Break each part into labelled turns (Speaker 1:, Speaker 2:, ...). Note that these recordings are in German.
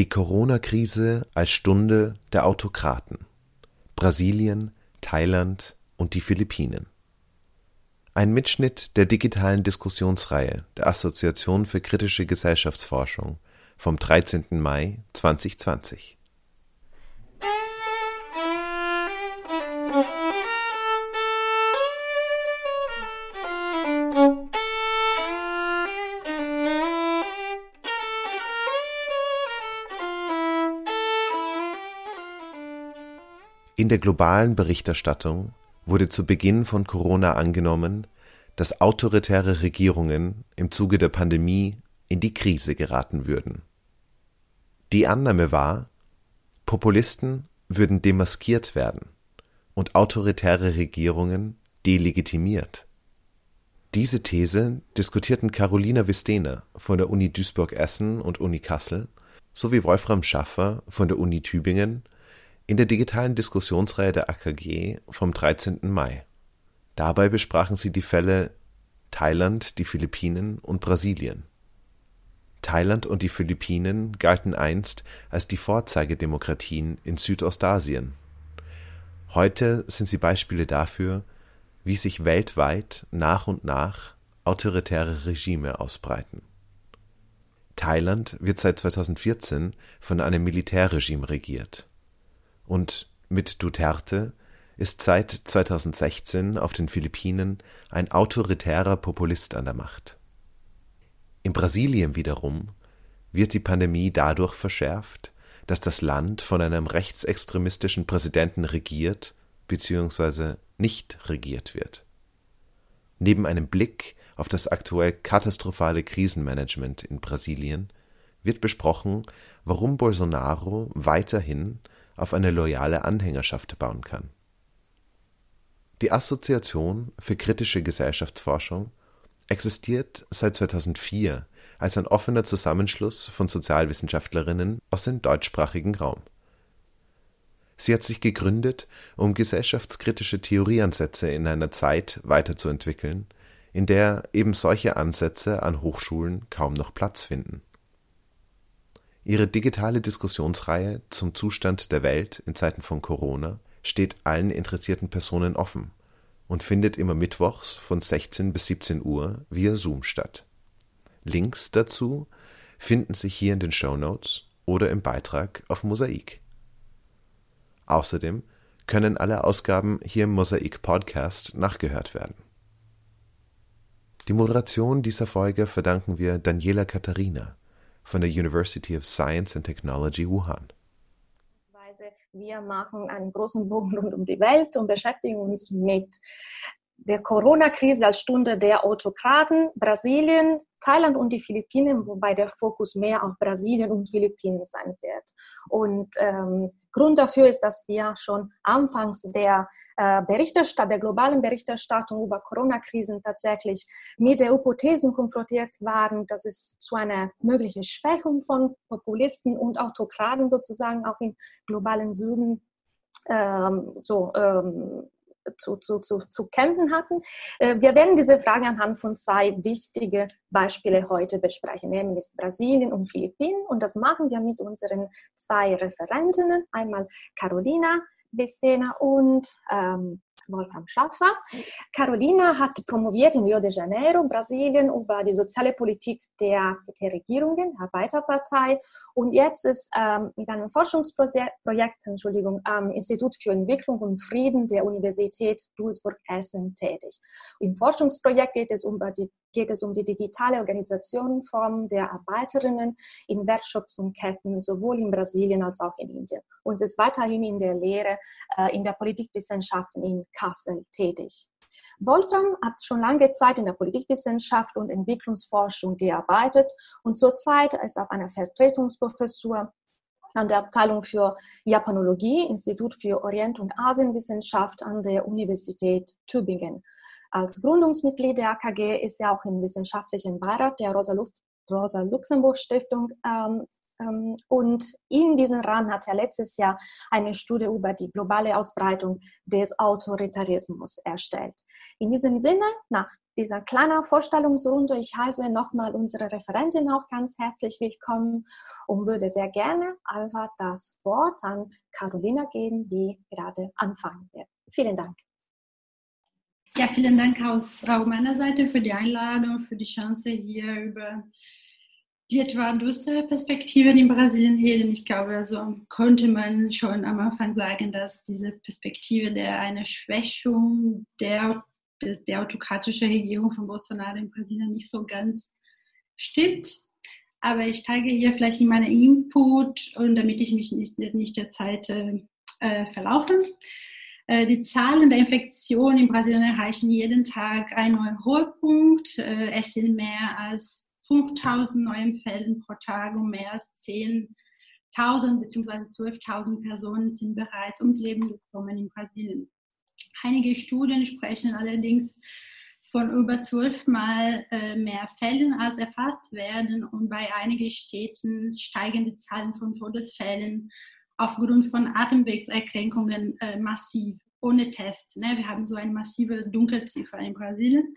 Speaker 1: Die Corona-Krise als Stunde der Autokraten. Brasilien, Thailand und die Philippinen. Ein Mitschnitt der digitalen Diskussionsreihe der Assoziation für kritische Gesellschaftsforschung vom 13. Mai 2020. In der globalen Berichterstattung wurde zu Beginn von Corona angenommen, dass autoritäre Regierungen im Zuge der Pandemie in die Krise geraten würden. Die Annahme war, Populisten würden demaskiert werden und autoritäre Regierungen delegitimiert. Diese These diskutierten Carolina Vistena von der Uni Duisburg-Essen und Uni Kassel sowie Wolfram Schaffer von der Uni Tübingen in der digitalen Diskussionsreihe der AKG vom 13. Mai. Dabei besprachen sie die Fälle Thailand, die Philippinen und Brasilien. Thailand und die Philippinen galten einst als die Vorzeigedemokratien in Südostasien. Heute sind sie Beispiele dafür, wie sich weltweit nach und nach autoritäre Regime ausbreiten. Thailand wird seit 2014 von einem Militärregime regiert und mit Duterte ist seit 2016 auf den Philippinen ein autoritärer Populist an der Macht. In Brasilien wiederum wird die Pandemie dadurch verschärft, dass das Land von einem rechtsextremistischen Präsidenten regiert bzw. nicht regiert wird. Neben einem Blick auf das aktuell katastrophale Krisenmanagement in Brasilien wird besprochen, warum Bolsonaro weiterhin auf eine loyale Anhängerschaft bauen kann. Die Assoziation für kritische Gesellschaftsforschung existiert seit 2004 als ein offener Zusammenschluss von Sozialwissenschaftlerinnen aus dem deutschsprachigen Raum. Sie hat sich gegründet, um gesellschaftskritische Theorieansätze in einer Zeit weiterzuentwickeln, in der eben solche Ansätze an Hochschulen kaum noch Platz finden. Ihre digitale Diskussionsreihe zum Zustand der Welt in Zeiten von Corona steht allen interessierten Personen offen und findet immer mittwochs von 16 bis 17 Uhr via Zoom statt. Links dazu finden sich hier in den Show Notes oder im Beitrag auf Mosaik. Außerdem können alle Ausgaben hier im Mosaik Podcast nachgehört werden. Die Moderation dieser Folge verdanken wir Daniela Katharina von der University of Science and Technology Wuhan.
Speaker 2: Wir machen einen großen Bogen rund um die Welt und beschäftigen uns mit der Corona-Krise als Stunde der Autokraten, Brasilien, Thailand und die Philippinen, wobei der Fokus mehr auf Brasilien und Philippinen sein wird. Und ähm, Grund dafür ist, dass wir schon anfangs der äh, Berichterstattung, der globalen Berichterstattung über Corona-Krisen tatsächlich mit der Hypothesen konfrontiert waren, dass es zu einer möglichen Schwächung von Populisten und Autokraten sozusagen auch im globalen Süden ähm, so ähm, zu, zu, zu, zu kämpfen hatten. Äh, wir werden diese Frage anhand von zwei wichtigen Beispielen heute besprechen, nämlich Brasilien und Philippinen. Und das machen wir mit unseren zwei Referentinnen, einmal Carolina Bestena und ähm, Wolfram Schaffer. Carolina hat promoviert in Rio de Janeiro, Brasilien, über die soziale Politik der, der Regierungen, Arbeiterpartei. Und jetzt ist ähm, mit einem Forschungsprojekt, Entschuldigung, am Institut für Entwicklung und Frieden der Universität Duisburg-Essen tätig. Im Forschungsprojekt geht es um die geht es um die digitale Organisationsform der Arbeiterinnen in Wertschöpfungsketten, sowohl in Brasilien als auch in Indien. Und sie ist weiterhin in der Lehre äh, in der Politikwissenschaften in Kassel tätig. Wolfram hat schon lange Zeit in der Politikwissenschaft und Entwicklungsforschung gearbeitet und zurzeit ist auf einer Vertretungsprofessur an der Abteilung für Japanologie, Institut für Orient- und Asienwissenschaft an der Universität Tübingen. Als Gründungsmitglied der AKG ist er auch im wissenschaftlichen Beirat der Rosa-Luxemburg-Stiftung ähm, ähm, und in diesem Rahmen hat er letztes Jahr eine Studie über die globale Ausbreitung des Autoritarismus erstellt. In diesem Sinne, nach dieser kleinen Vorstellungsrunde. Ich heiße nochmal unsere Referentin auch ganz herzlich willkommen und würde sehr gerne einfach das Wort an Carolina geben, die gerade anfangen wird. Vielen Dank.
Speaker 3: Ja, vielen Dank aus, auch meiner Seite für die Einladung, für die Chance hier über die etwa düstere Perspektive in Brasilien reden. Ich glaube, also konnte man schon am Anfang sagen, dass diese Perspektive der eine Schwächung der, der, autokratischen Regierung von Bolsonaro in Brasilien nicht so ganz stimmt. Aber ich teile hier vielleicht in meinen Input und damit ich mich nicht, nicht der Zeit äh, verlaufe. Äh, die Zahlen der Infektionen in Brasilien erreichen jeden Tag einen neuen Höhepunkt. Äh, es sind mehr als 5000 neuen Fällen pro Tag und mehr als 10.000 bzw. 12.000 Personen sind bereits ums Leben gekommen in Brasilien. Einige Studien sprechen allerdings von über zwölfmal äh, mehr Fällen als erfasst werden und bei einigen Städten steigen die Zahlen von Todesfällen aufgrund von Atemwegserkrankungen äh, massiv, ohne Test. Ne? Wir haben so eine massive Dunkelziffer in Brasilien.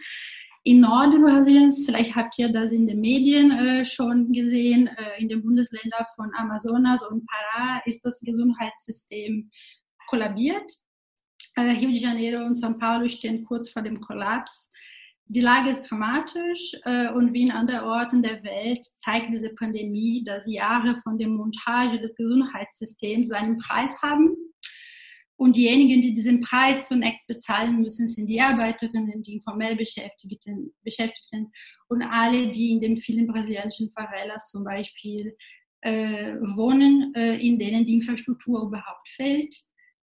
Speaker 3: In Norden Brasiliens, vielleicht habt ihr das in den Medien äh, schon gesehen, in den Bundesländern von Amazonas und Pará ist das Gesundheitssystem kollabiert. Äh, Rio de Janeiro und São Paulo stehen kurz vor dem Kollaps. Die Lage ist dramatisch äh, und wie in anderen Orten der Welt zeigt diese Pandemie, dass Jahre von der Montage des Gesundheitssystems seinen Preis haben. Und diejenigen, die diesen Preis zunächst bezahlen müssen, sind die Arbeiterinnen, die informell Beschäftigten, Beschäftigten und alle, die in den vielen brasilianischen Favelas zum Beispiel äh, wohnen, äh, in denen die Infrastruktur überhaupt fehlt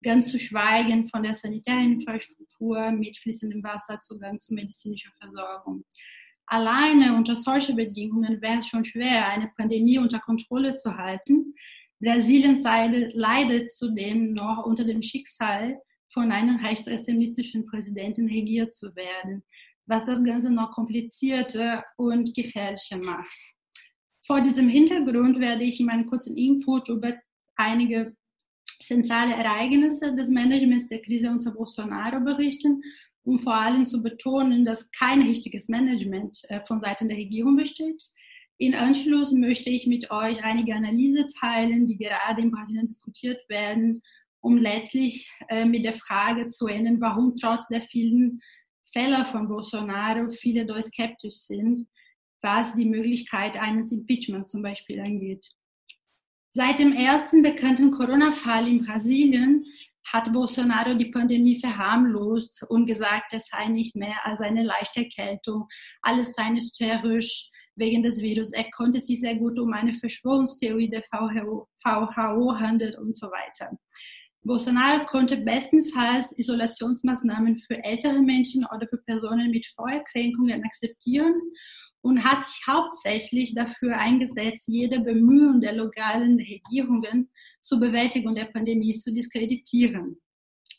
Speaker 3: ganz zu schweigen von der sanitären Infrastruktur mit fließendem Wasser, Zugang zu medizinischer Versorgung. Alleine unter solchen Bedingungen wäre es schon schwer, eine Pandemie unter Kontrolle zu halten. Brasilien leidet zudem noch unter dem Schicksal, von einem rechtsextremistischen Präsidenten regiert zu werden, was das Ganze noch komplizierter und gefährlicher macht. Vor diesem Hintergrund werde ich in meinem kurzen Input über einige zentrale Ereignisse des Managements der Krise unter Bolsonaro berichten, um vor allem zu betonen, dass kein richtiges Management äh, von Seiten der Regierung besteht. In Anschluss möchte ich mit euch einige Analyse teilen, die gerade in Brasilien diskutiert werden, um letztlich äh, mit der Frage zu enden, warum trotz der vielen Fälle von Bolsonaro viele dort skeptisch sind, was die Möglichkeit eines Impeachment zum Beispiel angeht. Seit dem ersten bekannten Corona-Fall in Brasilien hat Bolsonaro die Pandemie verharmlost und gesagt, es sei nicht mehr als eine leichte Erkältung, alles sei hysterisch wegen des Virus. Er konnte sich sehr gut um eine Verschwörungstheorie der WHO handeln und so weiter. Bolsonaro konnte bestenfalls Isolationsmaßnahmen für ältere Menschen oder für Personen mit Vorerkrankungen akzeptieren und hat sich hauptsächlich dafür eingesetzt, jede Bemühung der lokalen Regierungen zur Bewältigung der Pandemie zu diskreditieren.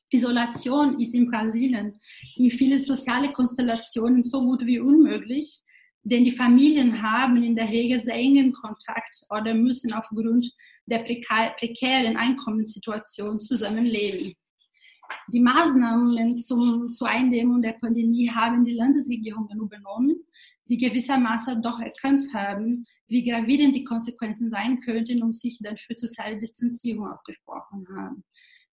Speaker 3: Isolation ist in Brasilien in vielen sozialen Konstellationen so gut wie unmöglich, denn die Familien haben in der Regel sehr engen Kontakt oder müssen aufgrund der prekären Einkommenssituation zusammenleben. Die Maßnahmen zum, zur Eindämmung der Pandemie haben die Landesregierungen übernommen die gewissermaßen doch erkannt haben, wie gravierend die Konsequenzen sein könnten und sich dann für soziale Distanzierung ausgesprochen haben.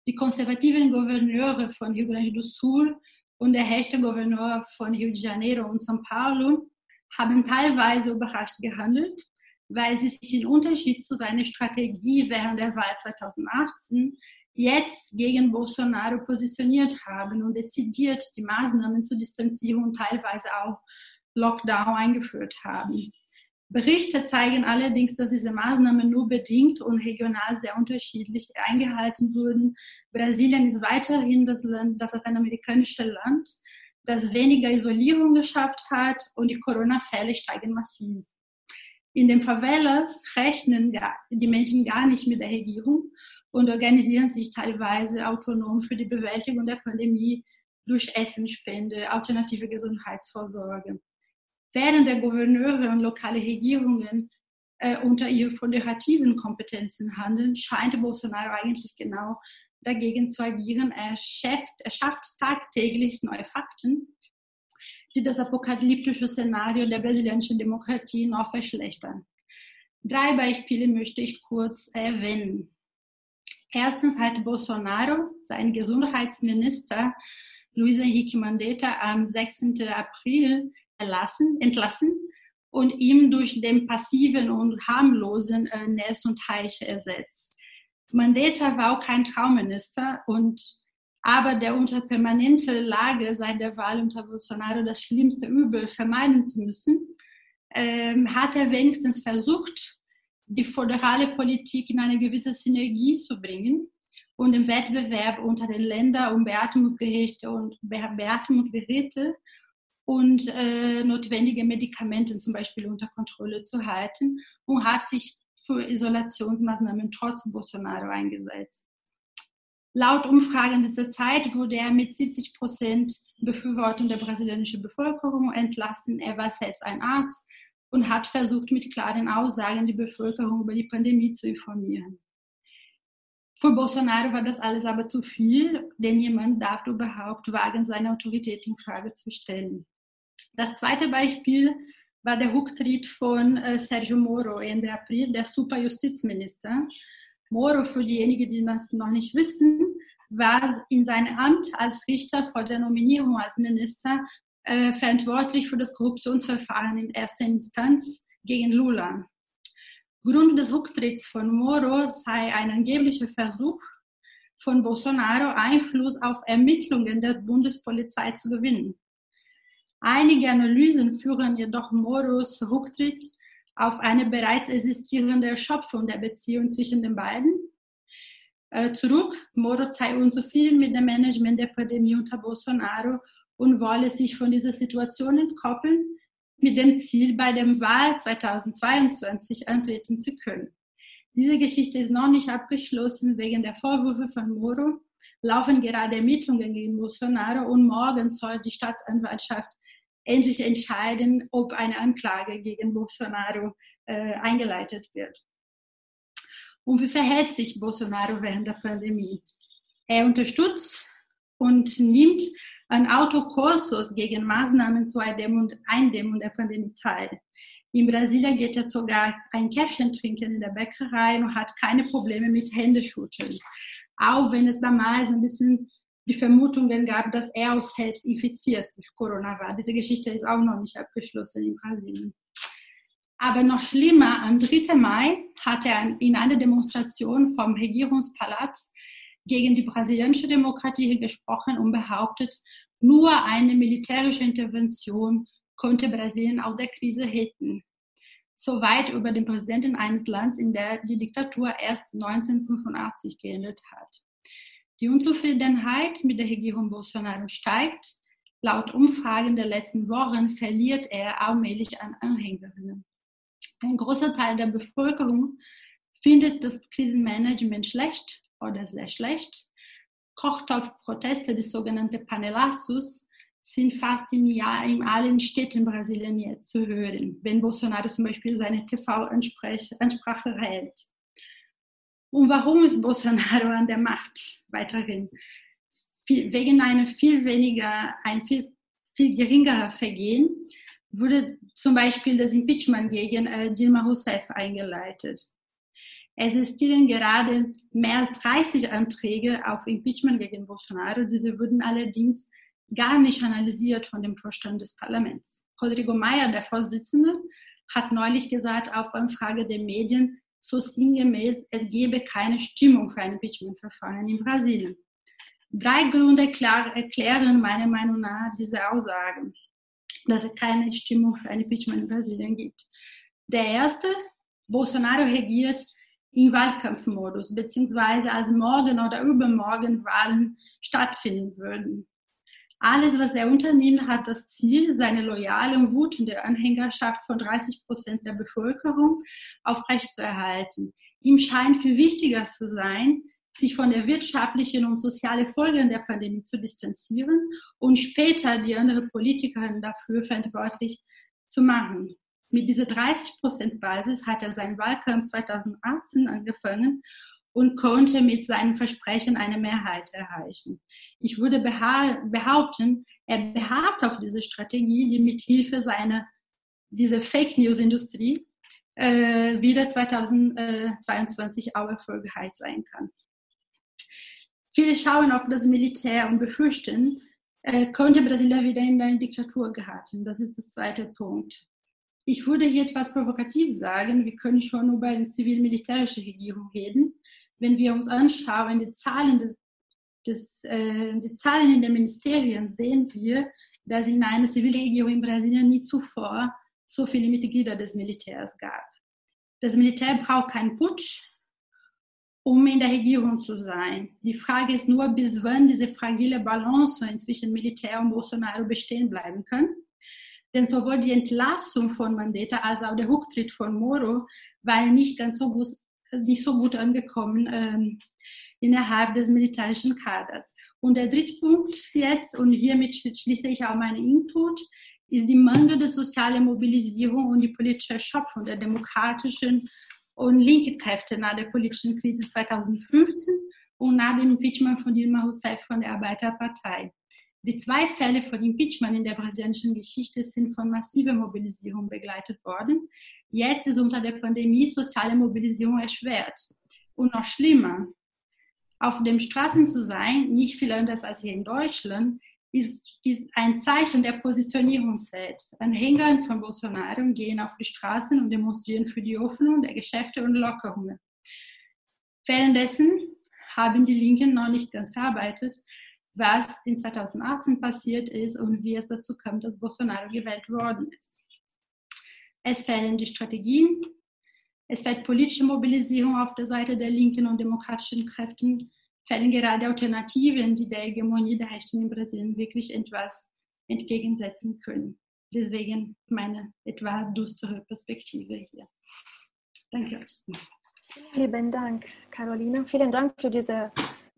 Speaker 3: Die konservativen Gouverneure von Rio Grande do Sul und der rechte Gouverneur von Rio de Janeiro und São Paulo haben teilweise überrascht gehandelt, weil sie sich in Unterschied zu seiner Strategie während der Wahl 2018 jetzt gegen Bolsonaro positioniert haben und dezidiert die Maßnahmen zur Distanzierung teilweise auch Lockdown eingeführt haben. Berichte zeigen allerdings, dass diese Maßnahmen nur bedingt und regional sehr unterschiedlich eingehalten wurden. Brasilien ist weiterhin das, Land, das lateinamerikanische Land, das weniger Isolierung geschafft hat und die Corona-Fälle steigen massiv. In den Favelas rechnen die Menschen gar nicht mit der Regierung und organisieren sich teilweise autonom für die Bewältigung der Pandemie durch Essenspende, alternative Gesundheitsvorsorge während der Gouverneure und lokale Regierungen äh, unter ihren föderativen Kompetenzen handeln, scheint Bolsonaro eigentlich genau dagegen zu agieren. Er schafft, er schafft tagtäglich neue Fakten, die das apokalyptische Szenario der brasilianischen Demokratie noch verschlechtern. Drei Beispiele möchte ich kurz erwähnen. Erstens hat Bolsonaro seinen Gesundheitsminister Luiz Henrique Mandetta am 6. April erlassen, entlassen und ihm durch den passiven und harmlosen äh, Nelson Teich ersetzt. Mandetta war auch kein Traumminister und aber der unter permanente Lage seit der Wahl unter Bolsonaro das schlimmste Übel vermeiden zu müssen, ähm, hat er wenigstens versucht, die föderale Politik in eine gewisse Synergie zu bringen und den Wettbewerb unter den Ländern um Beatmungsgeräte und Beatmungsgeräte und äh, notwendige Medikamente zum Beispiel unter Kontrolle zu halten und hat sich für Isolationsmaßnahmen trotz Bolsonaro eingesetzt. Laut Umfragen dieser Zeit wurde er mit 70 Prozent Befürwortung der brasilianischen Bevölkerung entlassen. Er war selbst ein Arzt und hat versucht, mit klaren Aussagen die Bevölkerung über die Pandemie zu informieren. Für Bolsonaro war das alles aber zu viel, denn niemand darf überhaupt wagen, seine Autorität in Frage zu stellen. Das zweite Beispiel war der Rücktritt von äh, Sergio Moro Ende April, der Superjustizminister. Moro, für diejenigen, die das noch nicht wissen, war in seinem Amt als Richter vor der Nominierung als Minister äh, verantwortlich für das Korruptionsverfahren in erster Instanz gegen Lula. Grund des Rücktritts von Moro sei ein angeblicher Versuch von Bolsonaro, Einfluss auf Ermittlungen der Bundespolizei zu gewinnen. Einige Analysen führen jedoch Moros Rücktritt auf eine bereits existierende Erschöpfung der Beziehung zwischen den beiden äh, zurück. Moro sei unzufrieden mit dem Management der Pandemie unter Bolsonaro und wolle sich von dieser Situation entkoppeln, mit dem Ziel, bei der Wahl 2022 antreten zu können. Diese Geschichte ist noch nicht abgeschlossen. Wegen der Vorwürfe von Moro laufen gerade Ermittlungen gegen Bolsonaro und morgen soll die Staatsanwaltschaft endlich entscheiden, ob eine Anklage gegen Bolsonaro äh, eingeleitet wird. Und wie verhält sich Bolsonaro während der Pandemie? Er unterstützt und nimmt an Autokursus gegen Maßnahmen zur Eindämmung der Pandemie teil. In Brasilien geht er sogar ein Käffchen trinken in der Bäckerei und hat keine Probleme mit Händeschütteln. Auch wenn es damals ein bisschen die Vermutungen gab, dass er auch selbst infiziert durch Corona war. Diese Geschichte ist auch noch nicht abgeschlossen in Brasilien. Aber noch schlimmer, am 3. Mai hat er in einer Demonstration vom Regierungspalast gegen die brasilianische Demokratie gesprochen und behauptet, nur eine militärische Intervention konnte Brasilien aus der Krise retten. Soweit über den Präsidenten eines Landes, in der die Diktatur erst 1985 geendet hat. Die Unzufriedenheit mit der Regierung Bolsonaro steigt. Laut Umfragen der letzten Wochen verliert er allmählich an Anhängerinnen. Ein großer Teil der Bevölkerung findet das Krisenmanagement schlecht oder sehr schlecht. Kochtopf-Proteste, die sogenannten Panelaços, sind fast im Jahr in allen Städten Brasilien jetzt zu hören, wenn Bolsonaro zum Beispiel seine TV-Ansprache hält. Und warum ist Bolsonaro an der Macht weiterhin? Wegen einer viel weniger, ein viel, viel geringerer Vergehen wurde zum Beispiel das Impeachment gegen äh, Dilma Rousseff eingeleitet. Es existieren gerade mehr als 30 Anträge auf Impeachment gegen Bolsonaro. Diese wurden allerdings gar nicht analysiert von dem Vorstand des Parlaments. Rodrigo Maia, der Vorsitzende, hat neulich gesagt auf Anfrage der Medien, so sinngemäß, es gebe keine Stimmung für ein Impeachment-Verfahren in Brasilien. Drei Gründe klar, erklären meiner Meinung nach diese Aussagen, dass es keine Stimmung für ein Impeachment in Brasilien gibt. Der erste, Bolsonaro regiert im Wahlkampfmodus, beziehungsweise als morgen oder übermorgen Wahlen stattfinden würden. Alles, was er unternimmt, hat das Ziel, seine loyale und wutende Anhängerschaft von 30 Prozent der Bevölkerung aufrechtzuerhalten. Ihm scheint viel wichtiger zu sein, sich von der wirtschaftlichen und sozialen Folgen der Pandemie zu distanzieren und später die anderen Politiker dafür verantwortlich zu machen. Mit dieser 30 Prozent Basis hat er seinen Wahlkampf 2018 angefangen und konnte mit seinem Versprechen eine Mehrheit erreichen. Ich würde behaupten, er beharrt auf diese Strategie, die mit Hilfe seiner diese Fake News Industrie äh, wieder 2022 auch erfolgreich sein kann. Viele schauen auf das Militär und befürchten, äh, könnte Brasilien wieder in eine Diktatur geraten. Das ist das zweite Punkt. Ich würde hier etwas provokativ sagen, wir können schon über eine zivil-militärische Regierung reden. Wenn wir uns anschauen, die Zahlen, des, des, äh, die Zahlen in den Ministerien, sehen wir, dass in einer Zivilregierung in Brasilien nie zuvor so viele Mitglieder des Militärs gab. Das Militär braucht keinen Putsch, um in der Regierung zu sein. Die Frage ist nur, bis wann diese fragile Balance zwischen Militär und Bolsonaro bestehen bleiben kann. Denn sowohl die Entlassung von Mandetta als auch der Rücktritt von Moro waren nicht ganz so gut, nicht so gut angekommen ähm, innerhalb des militärischen Kaders. Und der dritte Punkt jetzt, und hiermit schließe ich auch meinen Input, ist die mangelnde soziale Mobilisierung und die politische Erschöpfung der demokratischen und linke Kräfte nach der politischen Krise 2015 und nach dem Impeachment von Dilma Rousseff von der Arbeiterpartei. Die zwei Fälle von Impeachment in der brasilianischen Geschichte sind von massiver Mobilisierung begleitet worden. Jetzt ist unter der Pandemie soziale Mobilisierung erschwert. Und noch schlimmer, auf den Straßen zu sein, nicht viel anders als hier in Deutschland, ist, ist ein Zeichen der Positionierung selbst. Anhänger von Bolsonaro gehen auf die Straßen und demonstrieren für die Öffnung der Geschäfte und Lockerungen. Währenddessen haben die Linken noch nicht ganz verarbeitet, was in 2018 passiert ist und wie es dazu kam, dass Bolsonaro gewählt worden ist. Es fehlen die Strategien, es fehlt politische Mobilisierung auf der Seite der linken und demokratischen Kräften fällen gerade Alternativen, die der Hegemonie der Rechten in Brasilien wirklich etwas entgegensetzen können. Deswegen meine etwa düstere Perspektive hier. Danke euch.
Speaker 2: Vielen Dank, Carolina. Vielen Dank für diese,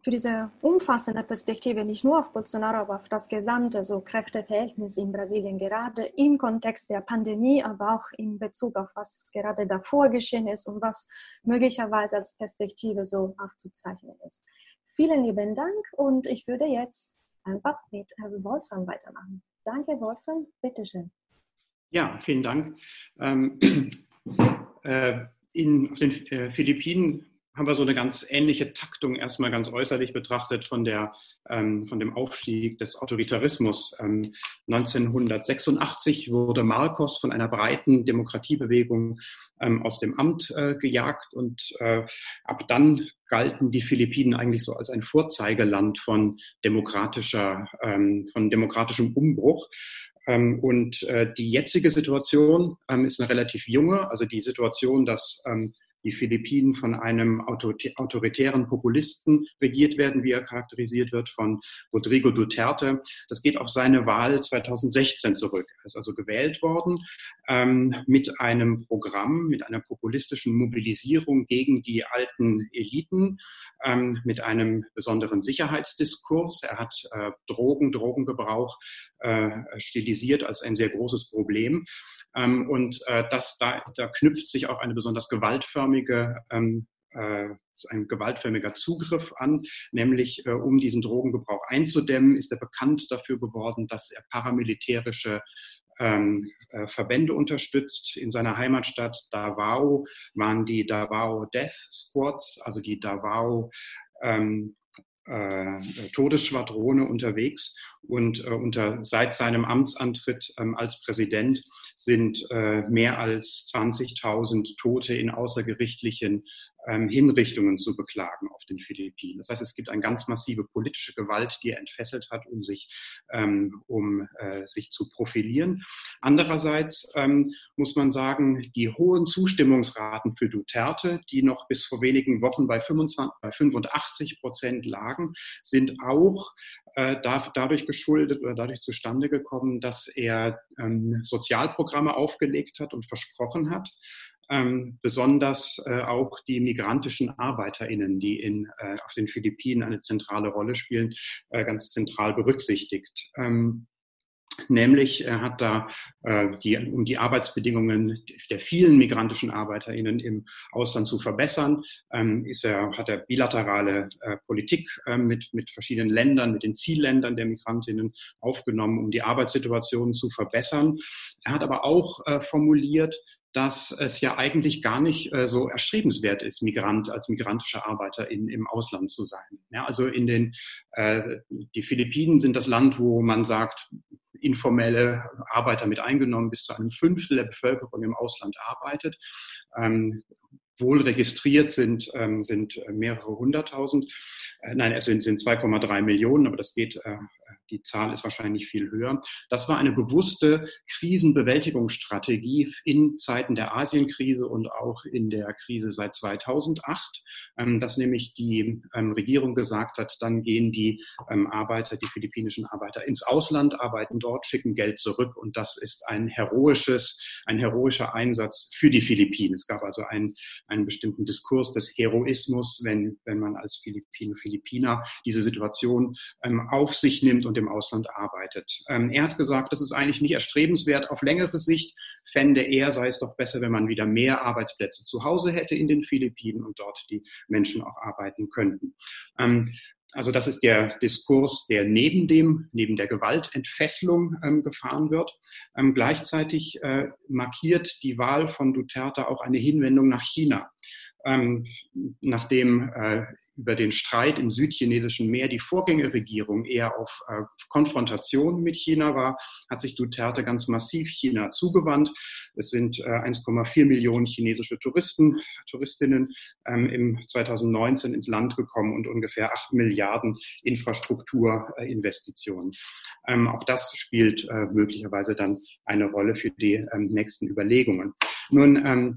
Speaker 2: für diese umfassende Perspektive, nicht nur auf Bolsonaro, aber auf das gesamte so Kräfteverhältnis in Brasilien, gerade im Kontext der Pandemie, aber auch in Bezug auf was gerade davor geschehen ist und was möglicherweise als Perspektive so aufzuzeichnen ist. Vielen lieben Dank und ich würde jetzt einfach mit Wolfram weitermachen. Danke, Wolfram. Bitteschön.
Speaker 4: Ja, vielen Dank. Ähm, äh, in, auf den äh, Philippinen haben wir so eine ganz ähnliche Taktung erstmal ganz äußerlich betrachtet von, der, ähm, von dem Aufstieg des Autoritarismus. Ähm, 1986 wurde Marcos von einer breiten Demokratiebewegung ähm, aus dem Amt äh, gejagt und äh, ab dann galten die Philippinen eigentlich so als ein Vorzeigeland von demokratischer, ähm, von demokratischem Umbruch. Ähm, und äh, die jetzige Situation ähm, ist eine relativ junge, also die Situation, dass ähm, die Philippinen von einem autoritären Populisten regiert werden, wie er charakterisiert wird, von Rodrigo Duterte. Das geht auf seine Wahl 2016 zurück. Er ist also gewählt worden ähm, mit einem Programm, mit einer populistischen Mobilisierung gegen die alten Eliten ähm, mit einem besonderen Sicherheitsdiskurs. Er hat äh, Drogen, Drogengebrauch äh, stilisiert als ein sehr großes Problem. Ähm, und äh, das, da, da knüpft sich auch eine besonders gewaltförmige ähm, äh, ein gewaltförmiger Zugriff an, nämlich äh, um diesen Drogengebrauch einzudämmen, ist er bekannt dafür geworden, dass er paramilitärische ähm, äh, Verbände unterstützt. In seiner Heimatstadt Davao waren die Davao Death Squads, also die Davao ähm, äh, Todesschwadrone unterwegs. Und äh, unter, seit seinem Amtsantritt ähm, als Präsident sind äh, mehr als 20.000 Tote in außergerichtlichen Hinrichtungen zu beklagen auf den Philippinen. Das heißt, es gibt eine ganz massive politische Gewalt, die er entfesselt hat, um sich, ähm, um, äh, sich zu profilieren. Andererseits ähm, muss man sagen, die hohen Zustimmungsraten für Duterte, die noch bis vor wenigen Wochen bei, 25, bei 85 Prozent lagen, sind auch äh, dadurch geschuldet oder dadurch zustande gekommen, dass er ähm, Sozialprogramme aufgelegt hat und versprochen hat ähm, besonders äh, auch die migrantischen ArbeiterInnen, die in, äh, auf den Philippinen eine zentrale Rolle spielen, äh, ganz zentral berücksichtigt. Ähm, Nämlich er hat da äh, die, um die Arbeitsbedingungen der vielen migrantischen ArbeiterInnen im Ausland zu verbessern, ähm, ist er, hat er bilaterale äh, Politik äh, mit, mit verschiedenen Ländern, mit den Zielländern der Migrantinnen aufgenommen, um die Arbeitssituation zu verbessern. Er hat aber auch äh, formuliert, dass es ja eigentlich gar nicht äh, so erstrebenswert ist, Migrant als migrantischer Arbeiter in, im Ausland zu sein. Ja, also in den äh, die Philippinen sind das Land, wo man sagt, informelle Arbeiter mit eingenommen, bis zu einem Fünftel der Bevölkerung im Ausland arbeitet. Ähm, wohl registriert sind, ähm, sind mehrere hunderttausend. Äh, nein, es sind, sind 2,3 Millionen, aber das geht äh, die Zahl ist wahrscheinlich viel höher. Das war eine bewusste Krisenbewältigungsstrategie in Zeiten der Asienkrise und auch in der Krise seit 2008, ähm, dass nämlich die ähm, Regierung gesagt hat, dann gehen die ähm, Arbeiter, die philippinischen Arbeiter ins Ausland, arbeiten dort, schicken Geld zurück und das ist ein heroisches, ein heroischer Einsatz für die Philippinen. Es gab also einen, einen bestimmten Diskurs des Heroismus, wenn, wenn man als Philippine, Philippiner diese Situation auf sich nimmt und im Ausland arbeitet. Ähm, er hat gesagt, das ist eigentlich nicht erstrebenswert auf längere Sicht. Fände er, sei es doch besser, wenn man wieder mehr Arbeitsplätze zu Hause hätte in den Philippinen und dort die Menschen auch arbeiten könnten. Ähm, also das ist der Diskurs, der neben dem, neben der Gewaltentfesselung ähm, gefahren wird. Ähm, gleichzeitig äh, markiert die Wahl von Duterte auch eine Hinwendung nach China. Ähm, nachdem äh, über den Streit im südchinesischen Meer die Vorgängerregierung eher auf äh, Konfrontation mit China war, hat sich Duterte ganz massiv China zugewandt. Es sind äh, 1,4 Millionen chinesische Touristen, Touristinnen ähm, im 2019 ins Land gekommen und ungefähr 8 Milliarden Infrastrukturinvestitionen. Ähm, auch das spielt äh, möglicherweise dann eine Rolle für die ähm, nächsten Überlegungen. Nun, äh,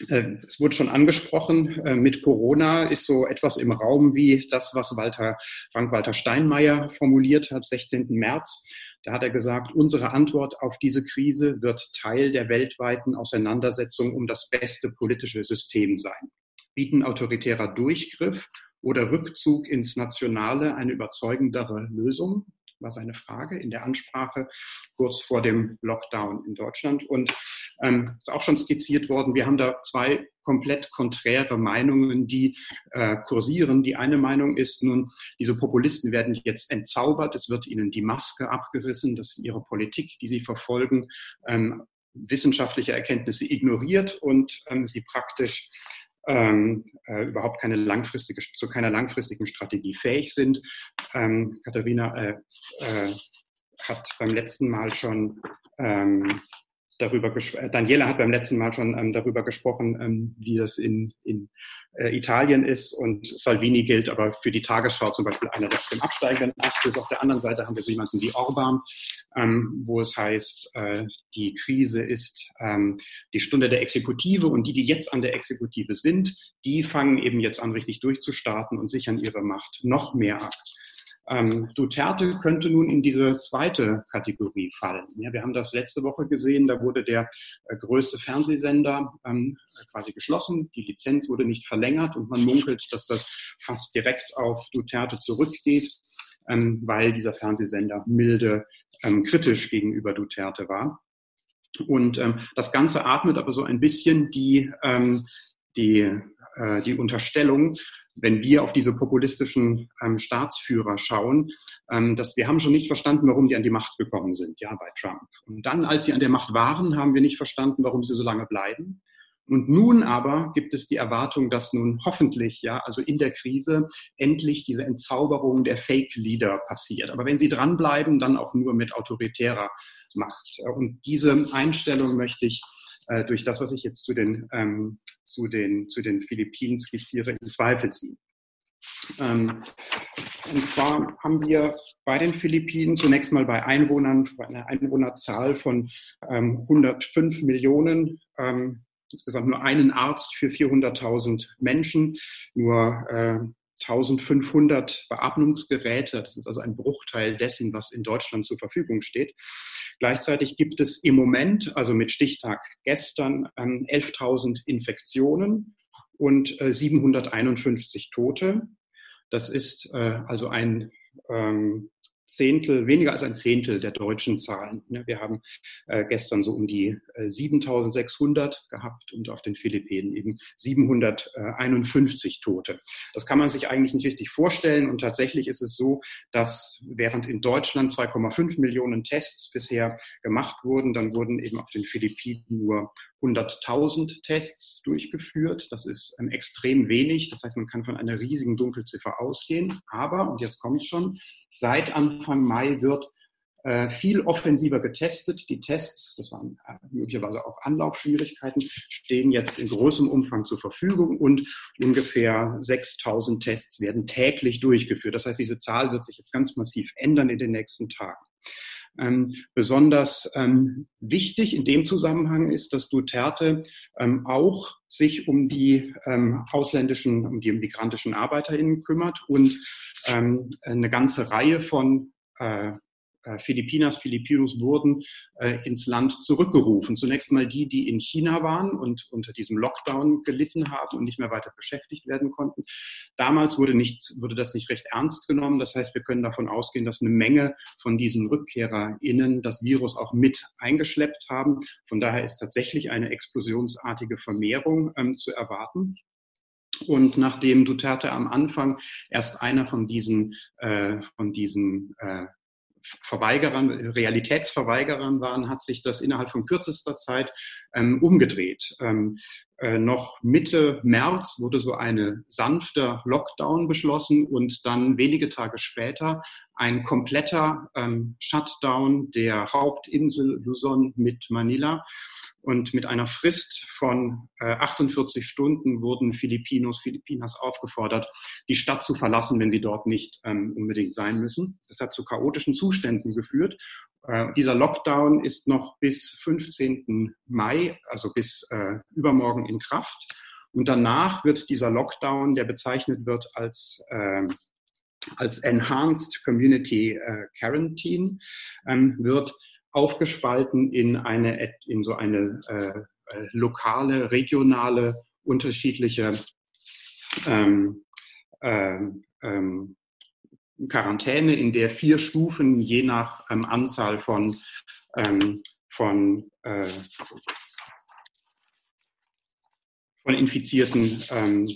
Speaker 4: es wurde schon angesprochen, äh, mit Corona ist so etwas im Raum wie das, was Walter, Frank-Walter Steinmeier formuliert hat, 16. März. Da hat er gesagt, unsere Antwort auf diese Krise wird Teil der weltweiten Auseinandersetzung um das beste politische System sein. Bieten autoritärer Durchgriff oder Rückzug ins Nationale eine überzeugendere Lösung? War seine Frage in der Ansprache kurz vor dem Lockdown in Deutschland. Und ähm, ist auch schon skizziert worden, wir haben da zwei komplett konträre Meinungen, die äh, kursieren. Die eine Meinung ist nun, diese Populisten werden jetzt entzaubert, es wird ihnen die Maske abgerissen, dass ihre Politik, die sie verfolgen, ähm, wissenschaftliche Erkenntnisse ignoriert und ähm, sie praktisch ähm, äh, überhaupt keine langfristige, zu keiner langfristigen Strategie fähig sind. Ähm, Katharina äh, äh, hat beim letzten Mal schon ähm, darüber gesprochen, äh, Daniela hat beim letzten Mal schon ähm, darüber gesprochen, ähm, wie das in, in äh, Italien ist und Salvini gilt aber für die Tagesschau zum Beispiel einer, der dem absteigenden Ast. Auf der anderen Seite haben wir so jemanden wie Orban, ähm, wo es heißt, äh, die Krise ist ähm, die Stunde der Exekutive und die, die jetzt an der Exekutive sind, die fangen eben jetzt an, richtig durchzustarten und sichern ihre Macht noch mehr ab. Ähm, Duterte könnte nun in diese zweite Kategorie fallen. Ja, wir haben das letzte Woche gesehen, da wurde der äh, größte Fernsehsender ähm, quasi geschlossen, die Lizenz wurde nicht verlängert und man munkelt, dass das fast direkt auf Duterte zurückgeht, ähm, weil dieser Fernsehsender milde ähm, kritisch gegenüber Duterte war. Und ähm, das Ganze atmet aber so ein bisschen die, ähm, die, äh, die Unterstellung, wenn wir auf diese populistischen ähm, Staatsführer schauen, ähm, dass wir haben schon nicht verstanden, warum die an die Macht gekommen sind, ja, bei Trump. Und dann, als sie an der Macht waren, haben wir nicht verstanden, warum sie so lange bleiben. Und nun aber gibt es die Erwartung, dass nun hoffentlich, ja, also in der Krise endlich diese Entzauberung der Fake-Leader passiert. Aber wenn sie dranbleiben, dann auch nur mit autoritärer Macht. Und diese Einstellung möchte ich äh, durch das, was ich jetzt zu den, ähm, zu den, zu den Philippinen skizziere, in Zweifel ziehen. Ähm, und zwar haben wir bei den Philippinen zunächst mal bei Einwohnern, bei einer Einwohnerzahl von ähm, 105 Millionen, ähm, insgesamt nur einen Arzt für 400.000 Menschen, nur äh, 1500 Beatmungsgeräte. Das ist also ein Bruchteil dessen, was in Deutschland zur Verfügung steht. Gleichzeitig gibt es im Moment, also mit Stichtag gestern, 11.000 ähm, Infektionen und 751 äh, Tote. Das ist äh, also ein, ähm, Zehntel, weniger als ein Zehntel der deutschen Zahlen. Ne, wir haben äh, gestern so um die 7600 äh, gehabt und auf den Philippinen eben 751 Tote. Das kann man sich eigentlich nicht richtig vorstellen und tatsächlich ist es so, dass während in Deutschland 2,5 Millionen Tests bisher gemacht wurden, dann wurden eben auf den Philippinen nur 100.000 Tests durchgeführt. Das ist ähm, extrem wenig. Das heißt, man kann von einer riesigen Dunkelziffer ausgehen. Aber, und jetzt komme ich schon, seit Anfang Mai wird äh, viel offensiver getestet. Die Tests, das waren äh, möglicherweise auch Anlaufschwierigkeiten, stehen jetzt in großem Umfang zur Verfügung und ungefähr 6000 Tests werden täglich durchgeführt. Das heißt, diese Zahl wird sich jetzt ganz massiv ändern in den nächsten Tagen. Ähm, besonders ähm, wichtig in dem Zusammenhang ist, dass Duterte ähm, auch sich um die ähm, ausländischen, um die migrantischen ArbeiterInnen kümmert und ähm, eine ganze Reihe von äh, Filipinas, Filipinos wurden äh, ins Land zurückgerufen. Zunächst mal die, die in China waren und unter diesem Lockdown gelitten haben und nicht mehr weiter beschäftigt werden konnten. Damals wurde, nicht, wurde das nicht recht ernst genommen. Das heißt, wir können davon ausgehen, dass eine Menge von diesen RückkehrerInnen das Virus auch mit eingeschleppt haben. Von daher ist tatsächlich eine explosionsartige Vermehrung ähm, zu erwarten. Und nachdem Duterte am Anfang erst einer von diesen, äh, von diesen äh, Verweigerern, Realitätsverweigerern waren, hat sich das innerhalb von kürzester Zeit ähm, umgedreht. Ähm, äh, noch Mitte März wurde so eine sanfte Lockdown beschlossen und dann wenige Tage später ein kompletter ähm, Shutdown der Hauptinsel Luzon mit Manila. Und mit einer Frist von äh, 48 Stunden wurden Filipinos, Filipinas aufgefordert, die Stadt zu verlassen, wenn sie dort nicht ähm, unbedingt sein müssen. Das hat zu chaotischen Zuständen geführt. Äh, dieser Lockdown ist noch bis 15. Mai, also bis äh, übermorgen in Kraft. Und danach wird dieser Lockdown, der bezeichnet wird als äh, als Enhanced Community äh, Quarantine, ähm, wird aufgespalten in eine, in so eine äh, lokale, regionale, unterschiedliche ähm, ähm, ähm, Quarantäne, in der vier Stufen je nach ähm, Anzahl von, ähm, von, äh, von Infizierten ähm,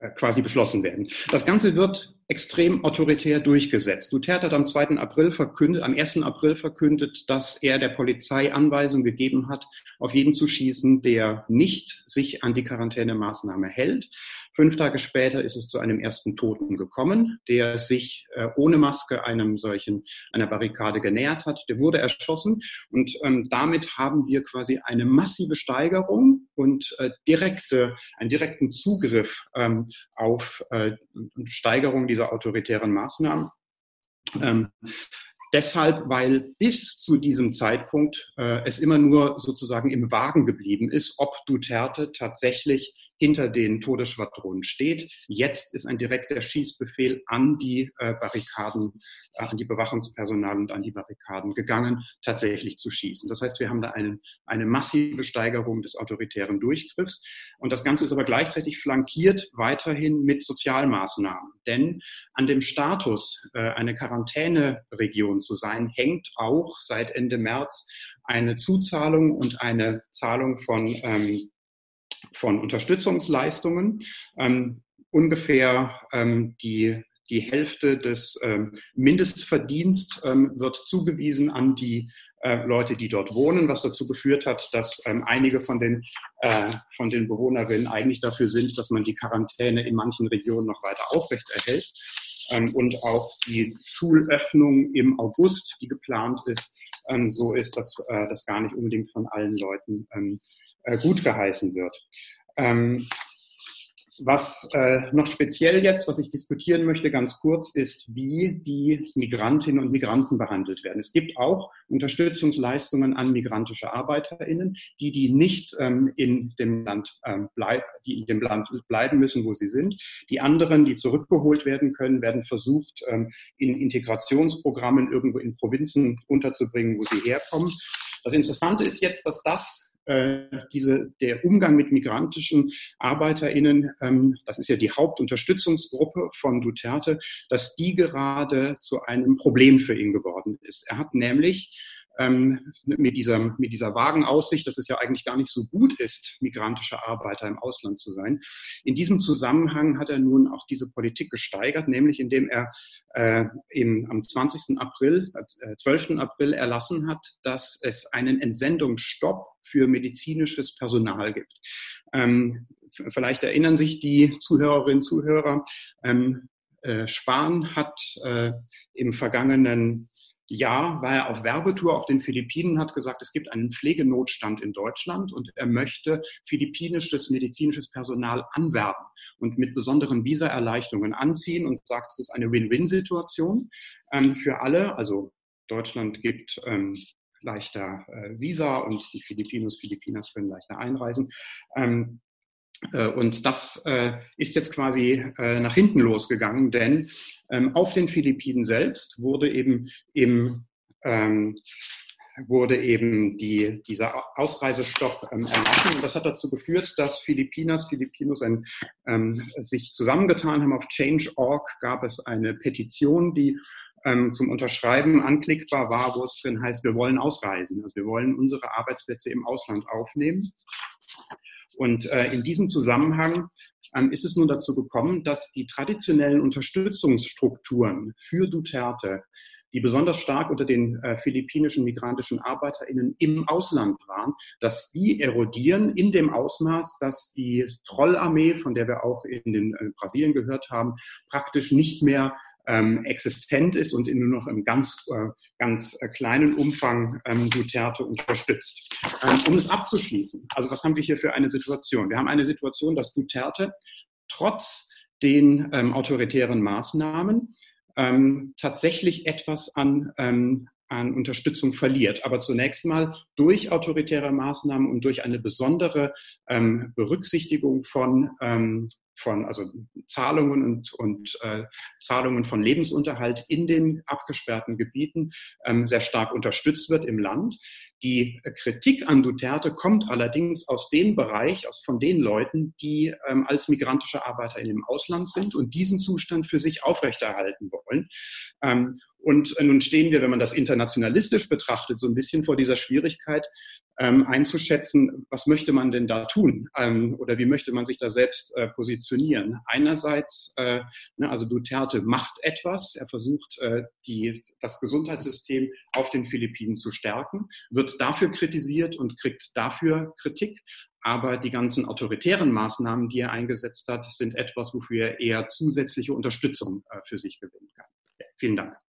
Speaker 4: äh, quasi beschlossen werden. Das Ganze wird extrem autoritär durchgesetzt. Duterte hat am 2. April verkündet, am 1. April verkündet, dass er der Polizei Anweisung gegeben hat, auf jeden zu schießen, der nicht sich an die Quarantänemaßnahme hält. Fünf Tage später ist es zu einem ersten Toten gekommen, der sich äh, ohne Maske einem solchen, einer Barrikade genähert hat. Der wurde erschossen und ähm, damit haben wir quasi eine massive Steigerung und äh, direkte, einen direkten Zugriff ähm, auf äh, Steigerung dieser autoritären Maßnahmen. Ähm, Deshalb, weil bis zu diesem Zeitpunkt äh, es immer nur sozusagen im Wagen geblieben ist, ob Duterte tatsächlich hinter den Todesschwadronen steht. Jetzt ist ein direkter Schießbefehl an die äh, Barrikaden, äh, an die Bewachungspersonal und an die Barrikaden gegangen, tatsächlich zu schießen. Das heißt, wir haben da eine, eine massive Steigerung des autoritären Durchgriffs. Und das Ganze ist aber gleichzeitig flankiert weiterhin mit Sozialmaßnahmen. Denn an dem Status, äh, eine Quarantäneregion zu sein, hängt auch seit Ende März eine Zuzahlung und eine Zahlung von ähm, von Unterstützungsleistungen. Ähm, ungefähr ähm, die, die Hälfte des ähm, Mindestverdienst ähm, wird zugewiesen an die äh, Leute, die dort wohnen, was dazu geführt hat, dass ähm, einige von den, äh, von den Bewohnerinnen eigentlich dafür sind, dass man die Quarantäne in manchen Regionen noch weiter aufrechterhält. Ähm, und auch die Schulöffnung im August, die geplant ist, so ist, dass äh, das gar nicht unbedingt von allen Leuten gut geheißen wird. Ähm, was äh, noch speziell jetzt, was ich diskutieren möchte, ganz kurz, ist, wie die Migrantinnen und Migranten behandelt werden. Es gibt auch Unterstützungsleistungen an migrantische ArbeiterInnen, die, die nicht ähm, in dem Land ähm, bleib, die in dem Land bleiben müssen, wo sie sind. Die anderen, die zurückgeholt werden können, werden versucht, ähm, in Integrationsprogrammen irgendwo in Provinzen unterzubringen, wo sie herkommen. Das Interessante ist jetzt, dass das äh, diese, der Umgang mit migrantischen ArbeiterInnen, ähm, das ist ja die Hauptunterstützungsgruppe von Duterte, dass die gerade zu einem Problem für ihn geworden ist. Er hat nämlich ähm, mit, dieser, mit dieser vagen Aussicht, dass es ja eigentlich gar nicht so gut ist, migrantische Arbeiter im Ausland zu sein. In diesem Zusammenhang hat er nun auch diese Politik gesteigert, nämlich indem er äh, im, am 20. April, äh, 12. April erlassen hat, dass es einen Entsendungsstopp für medizinisches Personal gibt. Ähm, vielleicht erinnern sich die Zuhörerinnen und Zuhörer, ähm, äh, Spahn hat äh, im vergangenen ja, war er auf Werbetour auf den Philippinen, hat gesagt, es gibt einen Pflegenotstand in Deutschland und er möchte philippinisches medizinisches Personal anwerben und mit besonderen Visaerleichterungen anziehen und sagt, es ist eine Win-Win-Situation ähm, für alle. Also Deutschland gibt ähm, leichter äh, Visa und die Filipinos, Filipinas können leichter einreisen. Ähm, äh, und das äh, ist jetzt quasi äh, nach hinten losgegangen, denn ähm, auf den Philippinen selbst wurde eben im ähm, wurde eben die, dieser Ausreisestopp ähm, erlassen. Und das hat dazu geführt, dass Filipinas, Filipinos ein, sich zusammengetan haben. Auf Change.org gab es eine Petition, die zum Unterschreiben anklickbar war, wo es drin heißt, wir wollen ausreisen. Also wir wollen unsere Arbeitsplätze im Ausland aufnehmen. Und äh, in diesem Zusammenhang ähm, ist es nun dazu gekommen, dass die traditionellen Unterstützungsstrukturen für Duterte, die besonders stark unter den äh, philippinischen migrantischen ArbeiterInnen im Ausland waren, dass die erodieren in dem Ausmaß, dass die Trollarmee, von der wir auch in den äh, Brasilien gehört haben, praktisch nicht mehr ähm, existent ist und in nur noch im ganz, äh, ganz äh, kleinen Umfang ähm, Duterte unterstützt. Ähm, um es abzuschließen, also was haben wir hier für eine Situation? Wir haben eine Situation, dass Duterte trotz den ähm, autoritären Maßnahmen ähm, tatsächlich etwas an, ähm, an Unterstützung verliert. Aber zunächst mal durch autoritäre Maßnahmen und durch eine besondere ähm, Berücksichtigung von, ähm, von also Zahlungen und, und äh, Zahlungen von Lebensunterhalt in den abgesperrten Gebieten ähm, sehr stark unterstützt wird im Land. Die Kritik an Duterte kommt allerdings aus dem Bereich, aus, von den Leuten, die ähm, als migrantische Arbeiter in dem Ausland sind und diesen Zustand für sich aufrechterhalten wollen. Ähm, und äh, nun stehen wir, wenn man das internationalistisch betrachtet, so ein bisschen vor dieser Schwierigkeit ähm, einzuschätzen, was möchte man denn da tun ähm, oder wie möchte man sich da selbst äh, positionieren. Einerseits, äh, ne, also Duterte macht etwas, er versucht, äh, die, das Gesundheitssystem auf den Philippinen zu stärken, wird dafür kritisiert und kriegt dafür Kritik. Aber die ganzen autoritären Maßnahmen, die er eingesetzt hat, sind etwas, wofür er eher zusätzliche Unterstützung äh, für sich gewinnen kann. Vielen Dank.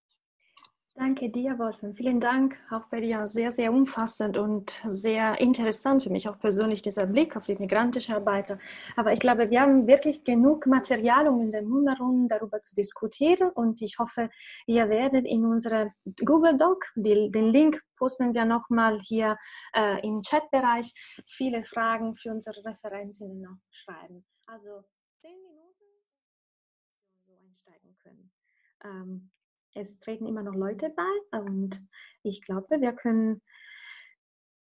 Speaker 2: Danke dir, Wolfgang. Vielen Dank auch bei dir. Sehr, sehr umfassend und sehr interessant für mich auch persönlich dieser Blick auf die migrantischen Arbeiter. Aber ich glaube, wir haben wirklich genug Material, um in den 100 Runden darüber zu diskutieren. Und ich hoffe, ihr werdet in unsere Google Doc, die, den Link posten wir nochmal hier äh, im Chatbereich, viele Fragen für unsere Referentinnen noch schreiben. Also zehn Minuten, so einsteigen können. Ähm, es treten immer noch Leute bei und ich glaube, wir können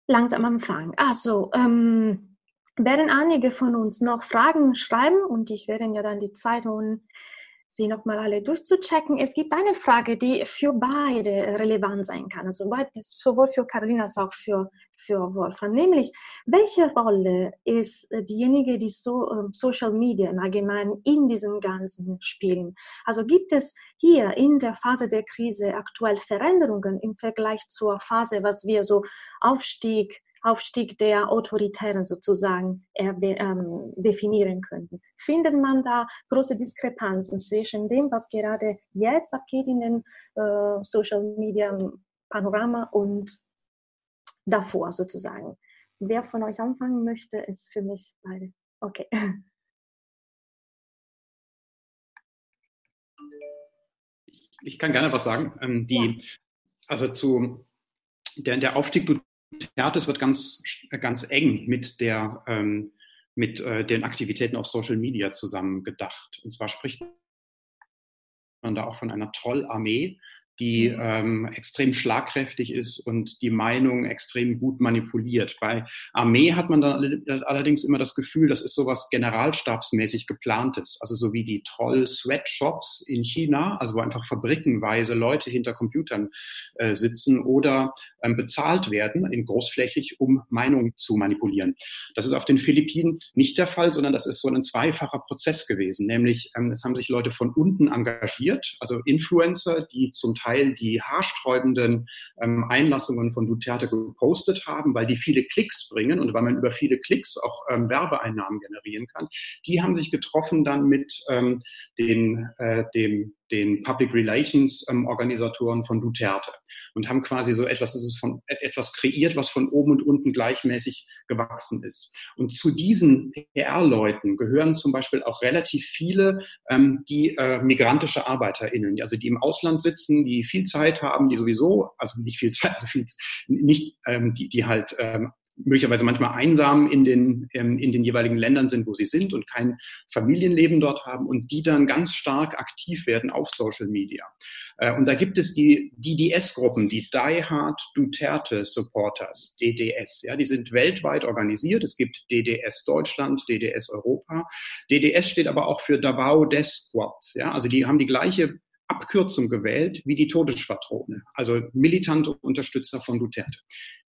Speaker 2: langsam anfangen. Also, ähm, werden einige von uns noch Fragen schreiben und ich werde ja dann die Zeit holen, sie nochmal alle durchzuchecken. Es gibt eine Frage, die für beide relevant sein kann, also sowohl für Carolina als auch für, für Wolfram, nämlich welche Rolle ist diejenige, die so, ähm, Social Media im Allgemeinen in diesem Ganzen spielen? Also gibt es hier in der Phase der Krise aktuell Veränderungen im Vergleich zur Phase, was wir so Aufstieg, Aufstieg der Autoritären sozusagen ähm, definieren könnten. Findet man da große Diskrepanzen zwischen dem, was gerade jetzt abgeht in den äh, Social Media Panorama und davor sozusagen? Wer von euch anfangen möchte, ist für mich beide. Okay.
Speaker 4: Ich kann gerne was sagen. Ähm, die, ja. Also zu der, der Aufstieg Theaters wird ganz, ganz eng mit, der, ähm, mit äh, den Aktivitäten auf Social Media zusammen gedacht. Und zwar spricht man da auch von einer Trollarmee, die mhm. ähm, extrem schlagkräftig ist und die Meinung extrem gut manipuliert. Bei Armee hat man dann allerdings immer das Gefühl, das ist sowas generalstabsmäßig geplantes, also so wie die Troll-Sweatshops in China, also wo einfach fabrikenweise Leute hinter Computern äh, sitzen oder ähm, bezahlt werden in großflächig, um Meinung zu manipulieren. Das ist auf den Philippinen nicht der Fall, sondern das ist so ein zweifacher Prozess gewesen, nämlich ähm, es haben sich Leute von unten engagiert, also Influencer, die zum Teil die haarsträubenden ähm, Einlassungen von Duterte gepostet haben, weil die viele Klicks bringen und weil man über viele Klicks auch ähm, Werbeeinnahmen generieren kann. Die haben sich getroffen dann mit ähm, den, äh, dem, den Public Relations ähm, Organisatoren von Duterte und haben quasi so etwas, das ist von etwas kreiert, was von oben und unten gleichmäßig gewachsen ist. Und zu diesen PR-Leuten gehören zum Beispiel auch relativ viele, ähm, die äh, migrantische ArbeiterInnen, also die im Ausland sitzen, die viel Zeit haben, die sowieso, also nicht viel Zeit, also viel, nicht, ähm, die, die halt ähm, möglicherweise manchmal einsam in den, ähm, in den jeweiligen Ländern sind, wo sie sind und kein Familienleben dort haben und die dann ganz stark aktiv werden auf Social Media. Äh, und da gibt es die DDS-Gruppen, die Die Hard Duterte Supporters, DDS. Ja, die sind weltweit organisiert. Es gibt DDS Deutschland, DDS Europa. DDS steht aber auch für Davao Death Squad. Ja, also die haben die gleiche Abkürzung gewählt wie die Todesschwadrone, also militante Unterstützer von Duterte.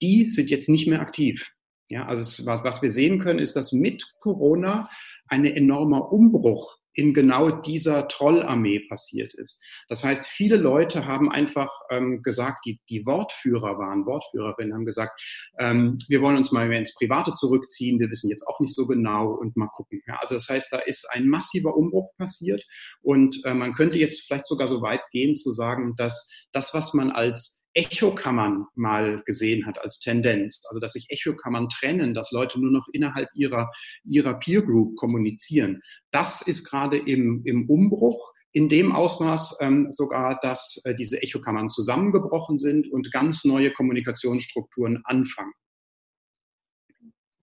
Speaker 4: Die sind jetzt nicht mehr aktiv. Ja, also es, was, was wir sehen können, ist, dass mit Corona ein enormer Umbruch in genau dieser Trollarmee passiert ist. Das heißt, viele Leute haben einfach ähm, gesagt, die, die Wortführer waren, Wortführerinnen haben gesagt, ähm, wir wollen uns mal mehr ins Private zurückziehen, wir wissen jetzt auch nicht so genau und mal gucken. Ja, also das heißt, da ist ein massiver Umbruch passiert und äh, man könnte jetzt vielleicht sogar so weit gehen zu sagen, dass das, was man als Echokammern mal gesehen hat als Tendenz. Also dass sich Echokammern trennen, dass Leute nur noch innerhalb ihrer, ihrer Peer Group kommunizieren. Das ist gerade im, im Umbruch in dem Ausmaß ähm, sogar, dass äh, diese Echokammern zusammengebrochen sind und ganz neue Kommunikationsstrukturen anfangen.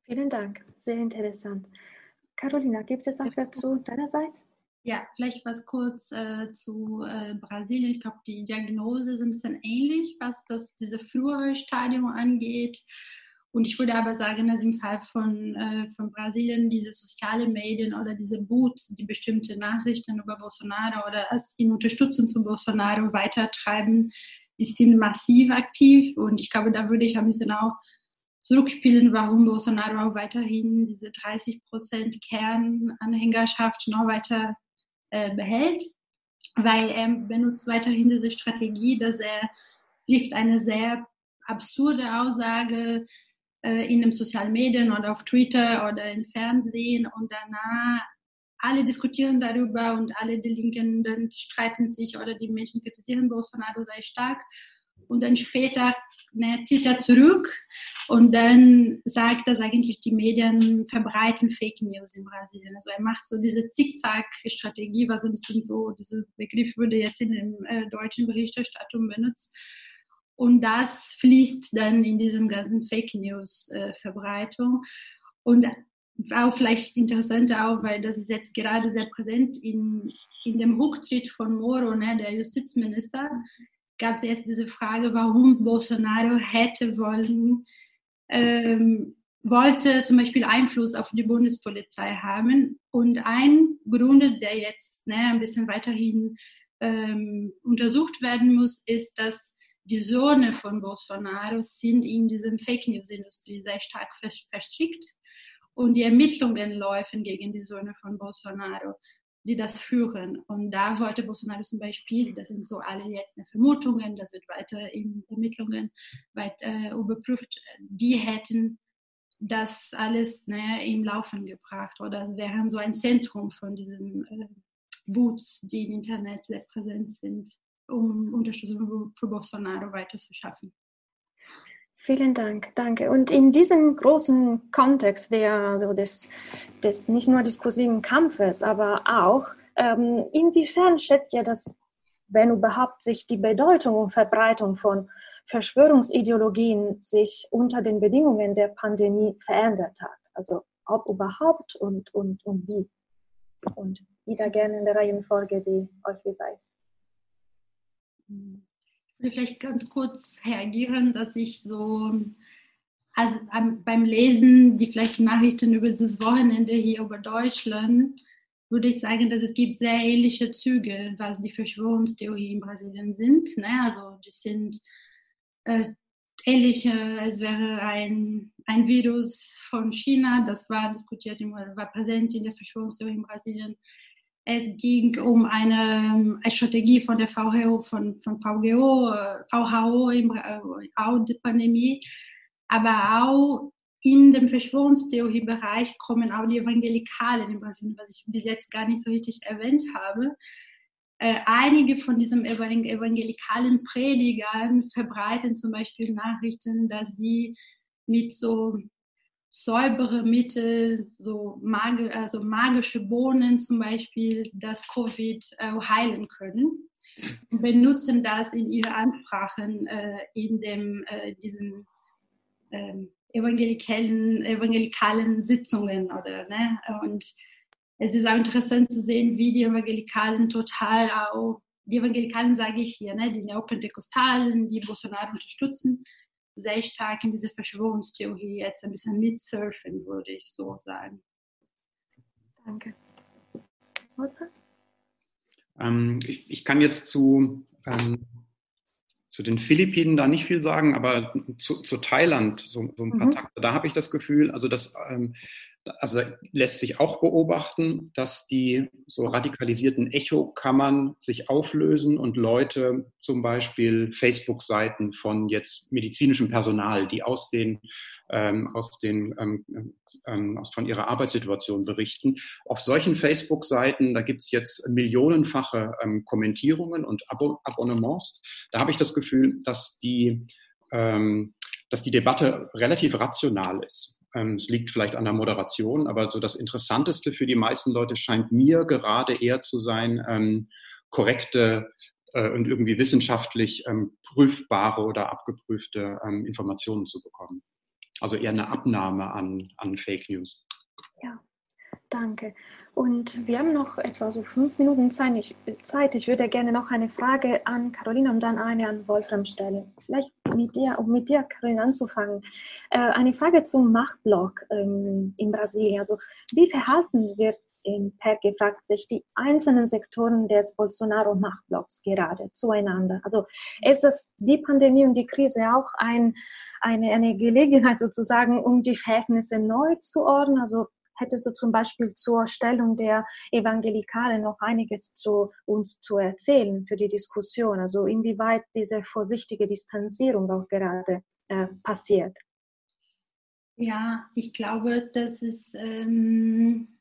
Speaker 2: Vielen Dank, sehr interessant. Carolina, gibt es auch dazu deinerseits?
Speaker 3: Ja, vielleicht was kurz äh, zu äh, Brasilien. Ich glaube, die Diagnose sind ein bisschen ähnlich, was das diese frühere Stadium angeht. Und ich würde aber sagen, dass im Fall von, äh, von Brasilien diese sozialen Medien oder diese Boots, die bestimmte Nachrichten über Bolsonaro oder als in Unterstützung zu Bolsonaro weitertreiben, die sind massiv aktiv. Und ich glaube, da würde ich ein bisschen auch zurückspielen, warum Bolsonaro auch weiterhin diese 30 Prozent Kernanhängerschaft noch weiter äh, behält, weil er benutzt weiterhin diese Strategie, dass er trifft eine sehr absurde Aussage äh, in den sozialen Medien oder auf Twitter oder im Fernsehen und danach alle diskutieren darüber und alle die Linken streiten sich oder die Menschen kritisieren Bolsonaro sehr stark und dann später ne, zieht er zurück und dann sagt, dass eigentlich die Medien verbreiten Fake News in Brasilien. Also er macht so diese Zickzack-Strategie, was ein bisschen so, dieser Begriff würde jetzt in der äh, deutschen Berichterstattung benutzt. Und das fließt dann in diesem ganzen Fake News-Verbreitung. Äh, und auch vielleicht interessant auch, weil das ist jetzt gerade sehr präsent in, in dem Rücktritt von Moro, ne, der Justizminister, gab es jetzt diese Frage, warum Bolsonaro hätte wollen, ähm, wollte zum Beispiel Einfluss auf die Bundespolizei haben. Und ein Grund, der jetzt ne, ein bisschen weiterhin ähm, untersucht werden muss, ist, dass die Söhne von Bolsonaro sind in diesem Fake News Industrie sehr stark verstrickt und die Ermittlungen laufen gegen die Söhne von Bolsonaro die das führen. Und da wollte Bolsonaro zum Beispiel, das sind so alle jetzt Vermutungen, das wird weiter in Ermittlungen weit, äh, überprüft, die hätten das alles ne, im Laufen gebracht oder wären so ein Zentrum von diesen äh, Boots, die im Internet sehr präsent sind, um Unterstützung für Bolsonaro weiter zu schaffen.
Speaker 2: Vielen Dank, danke. Und in diesem großen Kontext der, also des, des nicht nur diskursiven Kampfes, aber auch, ähm, inwiefern schätzt ihr, dass, wenn überhaupt sich die Bedeutung und Verbreitung von Verschwörungsideologien sich unter den Bedingungen der Pandemie verändert hat? Also ob überhaupt und, und, und wie? Und wieder gerne in der Reihenfolge, die euch beweist.
Speaker 3: Würde vielleicht ganz kurz reagieren, dass ich so also beim Lesen die vielleicht Nachrichten über dieses Wochenende hier über Deutschland würde ich sagen, dass es gibt sehr ähnliche Züge, was die Verschwörungstheorien in Brasilien sind. Ne? Also die sind äh, ähnliche, es wäre ein, ein Virus von China, das war diskutiert, war präsent in der Verschwörungstheorie in Brasilien. Es ging um eine, eine Strategie von der VHO, von, von VGO, VHO im äh, auch der Pandemie, aber auch in dem Verschwörungstheoriebereich kommen auch die Evangelikalen in Brasilien, was ich bis jetzt gar nicht so richtig erwähnt habe. Äh, einige von diesen evangelikalen Predigern verbreiten zum Beispiel Nachrichten, dass sie mit so säubere Mittel, so mag also magische Bohnen zum Beispiel, das Covid äh, heilen können und benutzen das in ihren Ansprachen äh, in dem, äh, diesen ähm, evangelikalen, evangelikalen Sitzungen oder ne? Und es ist auch interessant zu sehen, wie die Evangelikalen total auch, die Evangelikalen sage ich hier, ne, die Neopentekostalen, die Bolsonaro unterstützen, sehr stark in diese Verschwörungstheorie jetzt ein bisschen mitsurfen, würde ich so sagen.
Speaker 2: Danke.
Speaker 4: Ähm, ich, ich, kann jetzt zu, ähm, zu den Philippinen da nicht viel sagen, aber zu, zu Thailand so, so ein paar mhm. Takte. Da habe ich das Gefühl, also dass ähm, also lässt sich auch beobachten, dass die so radikalisierten Echokammern sich auflösen und Leute zum Beispiel Facebook-Seiten von jetzt medizinischem Personal, die aus den ähm, aus den ähm, ähm, aus, von ihrer Arbeitssituation berichten. Auf solchen Facebook-Seiten, da gibt es jetzt millionenfache ähm, Kommentierungen und Abo Abonnements. Da habe ich das Gefühl, dass die ähm, dass die Debatte relativ rational ist. Ähm, es liegt vielleicht an der Moderation, aber so das Interessanteste für die meisten Leute scheint mir gerade eher zu sein, ähm, korrekte äh, und irgendwie wissenschaftlich ähm, prüfbare oder abgeprüfte Informationen zu bekommen. Also eher eine Abnahme an, an Fake News.
Speaker 2: Ja, danke. Und wir haben noch etwa so fünf Minuten Zeit. Ich, würde gerne noch eine Frage an Carolina und dann eine an Wolfram stellen. Vielleicht mit dir, um mit dir, Carolina, anzufangen. Äh, eine Frage zum Machtblock ähm, in Brasilien. Also, wie verhalten wird in Per gefragt sich die einzelnen Sektoren des Bolsonaro-Machtblocks gerade zueinander? Also, ist es die Pandemie und die Krise auch ein, eine, eine Gelegenheit sozusagen, um die Verhältnisse neu zu ordnen? Also, hättest du zum Beispiel zur Stellung der Evangelikalen noch einiges zu uns zu erzählen für die Diskussion? Also inwieweit diese vorsichtige Distanzierung auch gerade äh, passiert?
Speaker 3: Ja, ich glaube, dass es, ähm,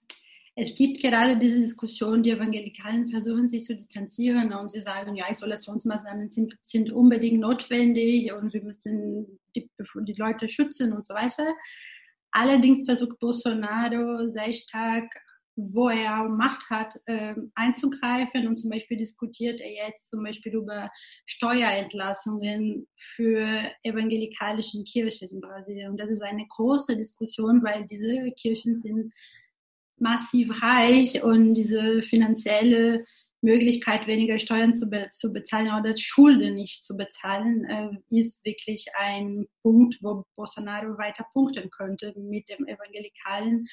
Speaker 3: es gibt gerade diese Diskussion, die Evangelikalen versuchen sich zu distanzieren und sie sagen, ja, Isolationsmaßnahmen sind, sind unbedingt notwendig und wir müssen die, die Leute schützen und so weiter. Allerdings versucht Bolsonaro sehr stark, wo er Macht hat, ähm, einzugreifen und zum Beispiel diskutiert er jetzt zum Beispiel über Steuerentlassungen für evangelikalische Kirchen in Brasilien. Und das ist eine große Diskussion, weil diese Kirchen sind massiv reich und diese finanzielle Möglichkeit, weniger Steuern zu, be zu bezahlen oder Schulden nicht zu bezahlen, äh, ist wirklich ein Punkt, wo Bolsonaro weiter punkten könnte mit dem Evangelikalen.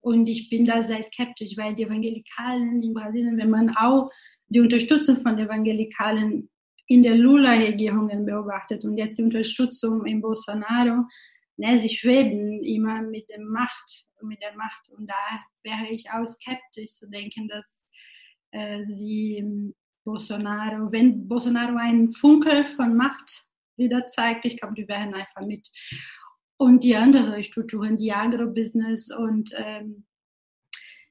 Speaker 3: Und ich bin da sehr skeptisch, weil die Evangelikalen in Brasilien, wenn man auch die Unterstützung von Evangelikalen in der Lula-Regierungen beobachtet und jetzt die Unterstützung in Bolsonaro, ne, sie schweben immer mit der Macht, mit der Macht. Und da wäre ich auch skeptisch zu denken, dass sie ähm, Bolsonaro, wenn Bolsonaro einen Funkel von Macht wieder zeigt, ich glaube, die werden einfach mit. Und die anderen Strukturen, die Agrobusiness und ähm,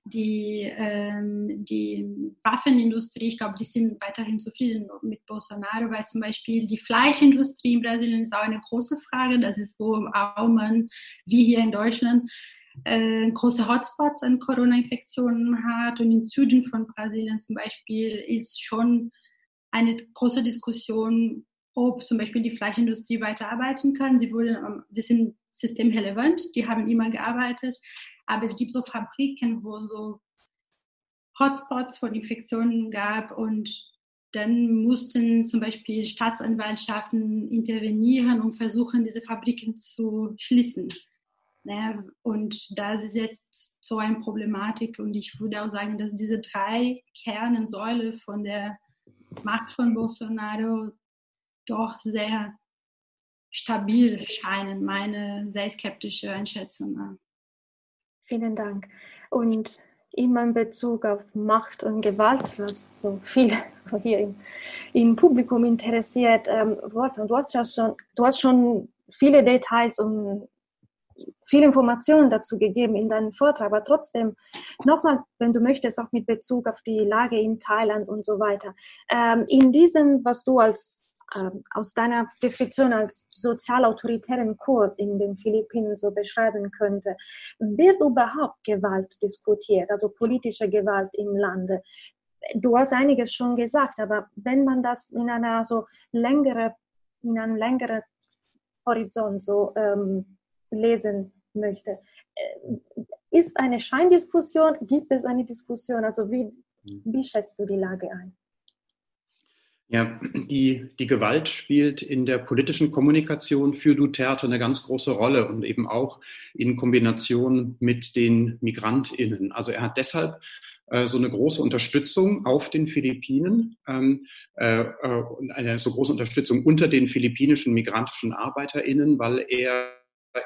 Speaker 3: die, ähm, die Waffenindustrie, ich glaube, die sind weiterhin zufrieden mit Bolsonaro, weil zum Beispiel die Fleischindustrie in Brasilien ist auch eine große Frage. Das ist, wo auch man, wie hier in Deutschland, äh, große Hotspots an Corona-Infektionen hat. Und im Süden von Brasilien zum Beispiel ist schon eine große Diskussion, ob zum Beispiel die Fleischindustrie weiterarbeiten kann. Sie, wurden, sie sind systemrelevant, die haben immer gearbeitet, aber es gibt so Fabriken, wo so Hotspots von Infektionen gab und dann mussten zum Beispiel Staatsanwaltschaften intervenieren und versuchen, diese Fabriken zu schließen. Ne? Und das ist jetzt so eine Problematik. Und ich würde auch sagen, dass diese drei Kernensäule von der Macht von Bolsonaro doch sehr stabil scheinen, meine sehr skeptische Einschätzung.
Speaker 2: Vielen Dank. Und immer in Bezug auf Macht und Gewalt, was so viele so hier im, im Publikum interessiert. Ähm, Wolfgang, du hast ja schon, du hast schon viele Details und viele Informationen dazu gegeben in deinem Vortrag, aber trotzdem nochmal, wenn du möchtest, auch mit Bezug auf die Lage in Thailand und so weiter. Ähm, in diesem, was du als ähm, aus deiner Deskription als sozialautoritären Kurs in den Philippinen so beschreiben könnte. Wird überhaupt Gewalt diskutiert, also politische Gewalt im Lande? Du hast einiges schon gesagt, aber wenn man das in einer so längere, in einem längeren Horizont so ähm, lesen möchte, äh, ist eine Scheindiskussion? Gibt es eine Diskussion? Also wie, wie schätzt du die Lage ein?
Speaker 4: Ja, die, die Gewalt spielt in der politischen Kommunikation für Duterte eine ganz große Rolle und eben auch in Kombination mit den MigrantInnen. Also er hat deshalb äh, so eine große Unterstützung auf den Philippinen ähm, äh, äh und eine so große Unterstützung unter den philippinischen migrantischen ArbeiterInnen, weil er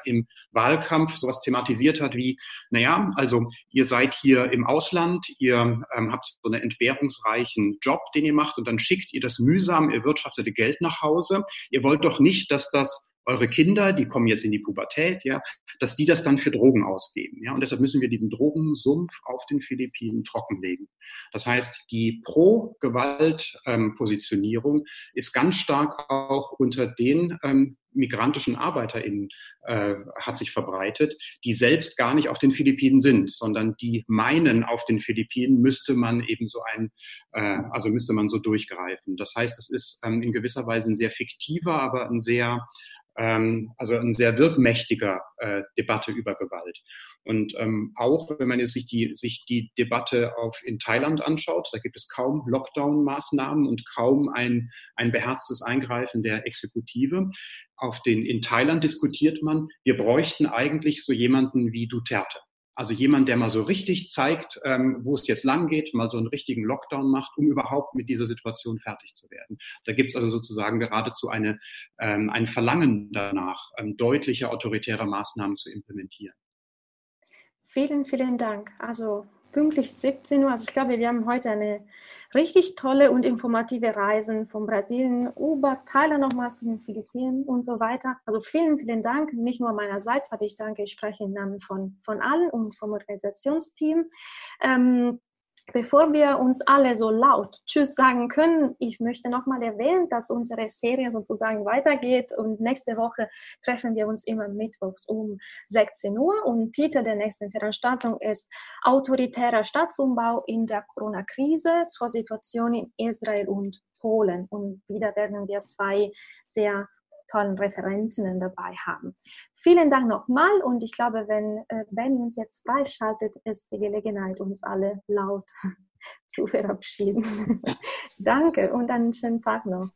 Speaker 4: im Wahlkampf sowas thematisiert hat wie, naja, also ihr seid hier im Ausland, ihr ähm, habt so einen entbehrungsreichen Job, den ihr macht und dann schickt ihr das mühsam erwirtschaftete Geld nach Hause. Ihr wollt doch nicht, dass das eure Kinder, die kommen jetzt in die Pubertät, ja, dass die das dann für Drogen ausgeben, ja, und deshalb müssen wir diesen Drogensumpf auf den Philippinen trockenlegen. Das heißt, die Pro-Gewalt-Positionierung ähm, ist ganz stark auch unter den ähm, migrantischen ArbeiterInnen äh, hat sich verbreitet, die selbst gar nicht auf den Philippinen sind, sondern die meinen, auf den Philippinen müsste man eben so ein, äh, also müsste man so durchgreifen. Das heißt, es ist ähm, in gewisser Weise ein sehr fiktiver, aber ein sehr also ein sehr wirkmächtiger äh, Debatte über Gewalt. Und ähm, auch wenn man jetzt sich die, sich die Debatte auf, in Thailand anschaut, da gibt es kaum Lockdown-Maßnahmen und kaum ein, ein beherztes Eingreifen der Exekutive. Auf den, in Thailand diskutiert man, wir bräuchten eigentlich so jemanden wie Duterte. Also jemand, der mal so richtig zeigt, ähm, wo es jetzt lang geht, mal so einen richtigen Lockdown macht, um überhaupt mit dieser Situation fertig zu werden. Da gibt es also sozusagen geradezu eine, ähm, ein Verlangen danach, ähm, deutliche autoritäre Maßnahmen zu implementieren.
Speaker 2: Vielen, vielen Dank. Also pünktlich 17 Uhr. Also ich glaube, wir haben heute eine richtig tolle und informative Reise von Brasilien über Thailand nochmal zu den Philippinen und so weiter. Also vielen, vielen Dank. Nicht nur meinerseits, aber ich danke, ich spreche im Namen von, von allen und vom Organisationsteam. Ähm, Bevor wir uns alle so laut Tschüss sagen können, ich möchte nochmal erwähnen, dass unsere Serie sozusagen weitergeht und nächste Woche treffen wir uns immer mittwochs um 16 Uhr und Titel der nächsten Veranstaltung ist Autoritärer Staatsumbau in der Corona-Krise zur Situation in Israel und Polen. Und wieder werden wir zwei sehr tollen Referentinnen dabei haben. Vielen Dank nochmal und ich glaube, wenn äh, Ben uns jetzt freischaltet, ist die Gelegenheit, uns alle laut zu verabschieden. Danke und einen schönen Tag noch.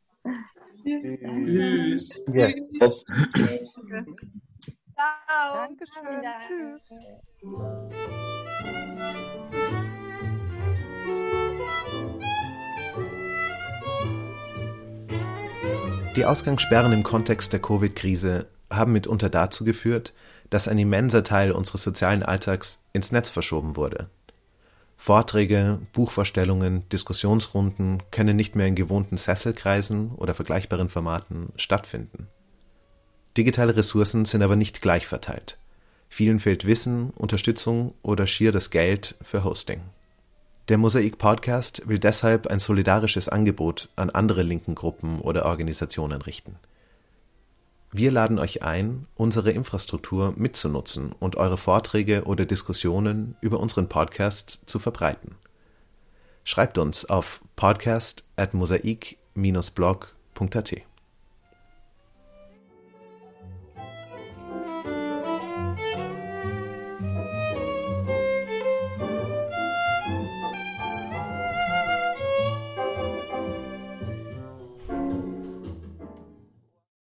Speaker 5: Tschüss.
Speaker 6: Tschüss.
Speaker 5: Ciao.
Speaker 6: Dankeschön. Tschüss.
Speaker 1: Die Ausgangssperren im Kontext der Covid-Krise haben mitunter dazu geführt, dass ein immenser Teil unseres sozialen Alltags ins Netz verschoben wurde. Vorträge, Buchvorstellungen, Diskussionsrunden können nicht mehr in gewohnten Sesselkreisen oder vergleichbaren Formaten stattfinden. Digitale Ressourcen sind aber nicht gleich verteilt. Vielen fehlt Wissen, Unterstützung oder schier das Geld für Hosting. Der Mosaik Podcast will deshalb ein solidarisches Angebot an andere linken Gruppen oder Organisationen richten. Wir laden euch ein, unsere Infrastruktur mitzunutzen und eure Vorträge oder Diskussionen über unseren Podcast zu verbreiten. Schreibt uns auf podcast at mosaik-blog.at.